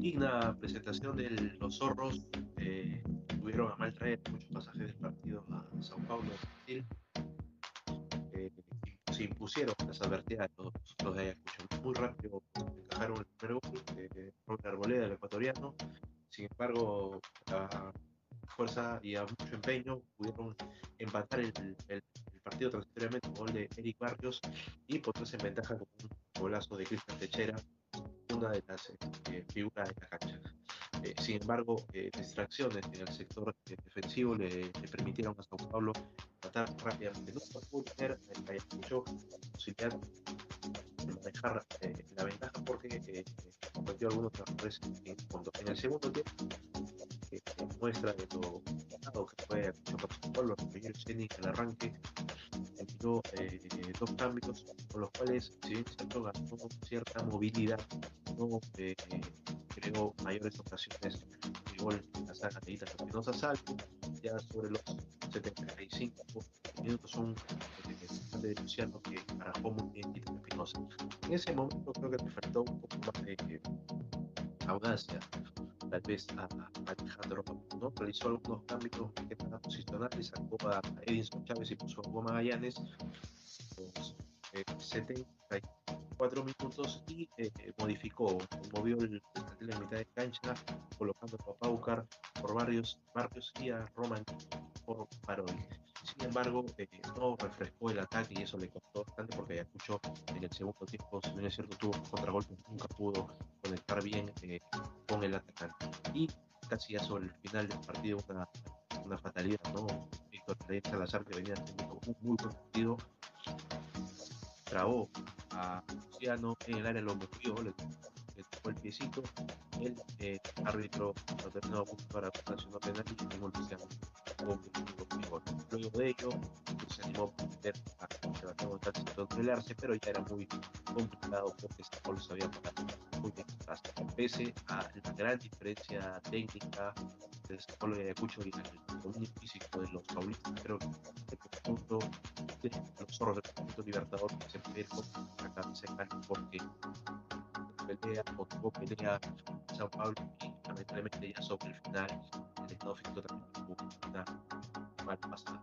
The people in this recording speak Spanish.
digna presentación de los zorros. Eh, tuvieron a mal traer muchos pasajes del partido a Sao Paulo, Brasil. Eh, se impusieron las advertidas los, los de Ayacucho. Muy rápido encajaron el primer gol de Robert Arboleda, el ecuatoriano. Sin embargo, a fuerza y a mucho empeño pudieron empatar el partido transitoriamente con gol de Eric Barrios y ponerse en ventaja con un golazo de Cristian Techera una de las eh, figuras de la cancha. Eh, sin embargo, eh, distracciones en el sector defensivo le, le, permitieron a Sao Paulo tratar rápidamente. No pudo tener mucho posibilidad de manejar la ventaja porque cometió algunos errores en, en el segundo tiempo muestra de lo que fue Sao Paulo, el en el arranque eh, dos cambios con los cuales, si bien cierto, ganó cierta movilidad, no eh, creó mayores ocasiones de gol en la saga de Ita Espinosa Salto. Ya sobre los 75 minutos, un de Luciano que arrajó muy bien Ita Espinosa. En ese momento, creo que le faltó un poco más de eh, audacia tal vez a, a Alejandro ¿no? realizó algunos cambios que estaban posicionales, sacó a Edinson Chávez y puso a Hugo Magallanes los eh, 74 minutos y eh, modificó, movió el en mitad de cancha, colocando a Paucar por varios barrios y a Roman por Parol. Sin embargo, eh, no refrescó el ataque y eso le costó bastante porque Ayacucho en el segundo tiempo, si bien es cierto, tuvo contragolpes, nunca pudo conectar bien eh, con el atacante. Y casi ya sobre el final del partido, una, una fatalidad, ¿no? Víctor Salazar, que venía haciendo un muy buen partido, trabó a Luciano en el área, lo movió, le, el piecito. El eh, árbitro para penal y tengo Luciano Luego de ello, se animó a meter a Sebastián González a pero ya era muy complicado porque Paulo se muy bien atrás. Pese a la gran diferencia técnica de Paulo y Ayacucho y el dominio físico de los paulistas, creo que el conjunto de los zorros del conjunto libertador se sacar ese cambio porque pelea o tuvo pelea Sao Paulo y lamentablemente ya sobre el final el estado físico también tuvo una mal pasada.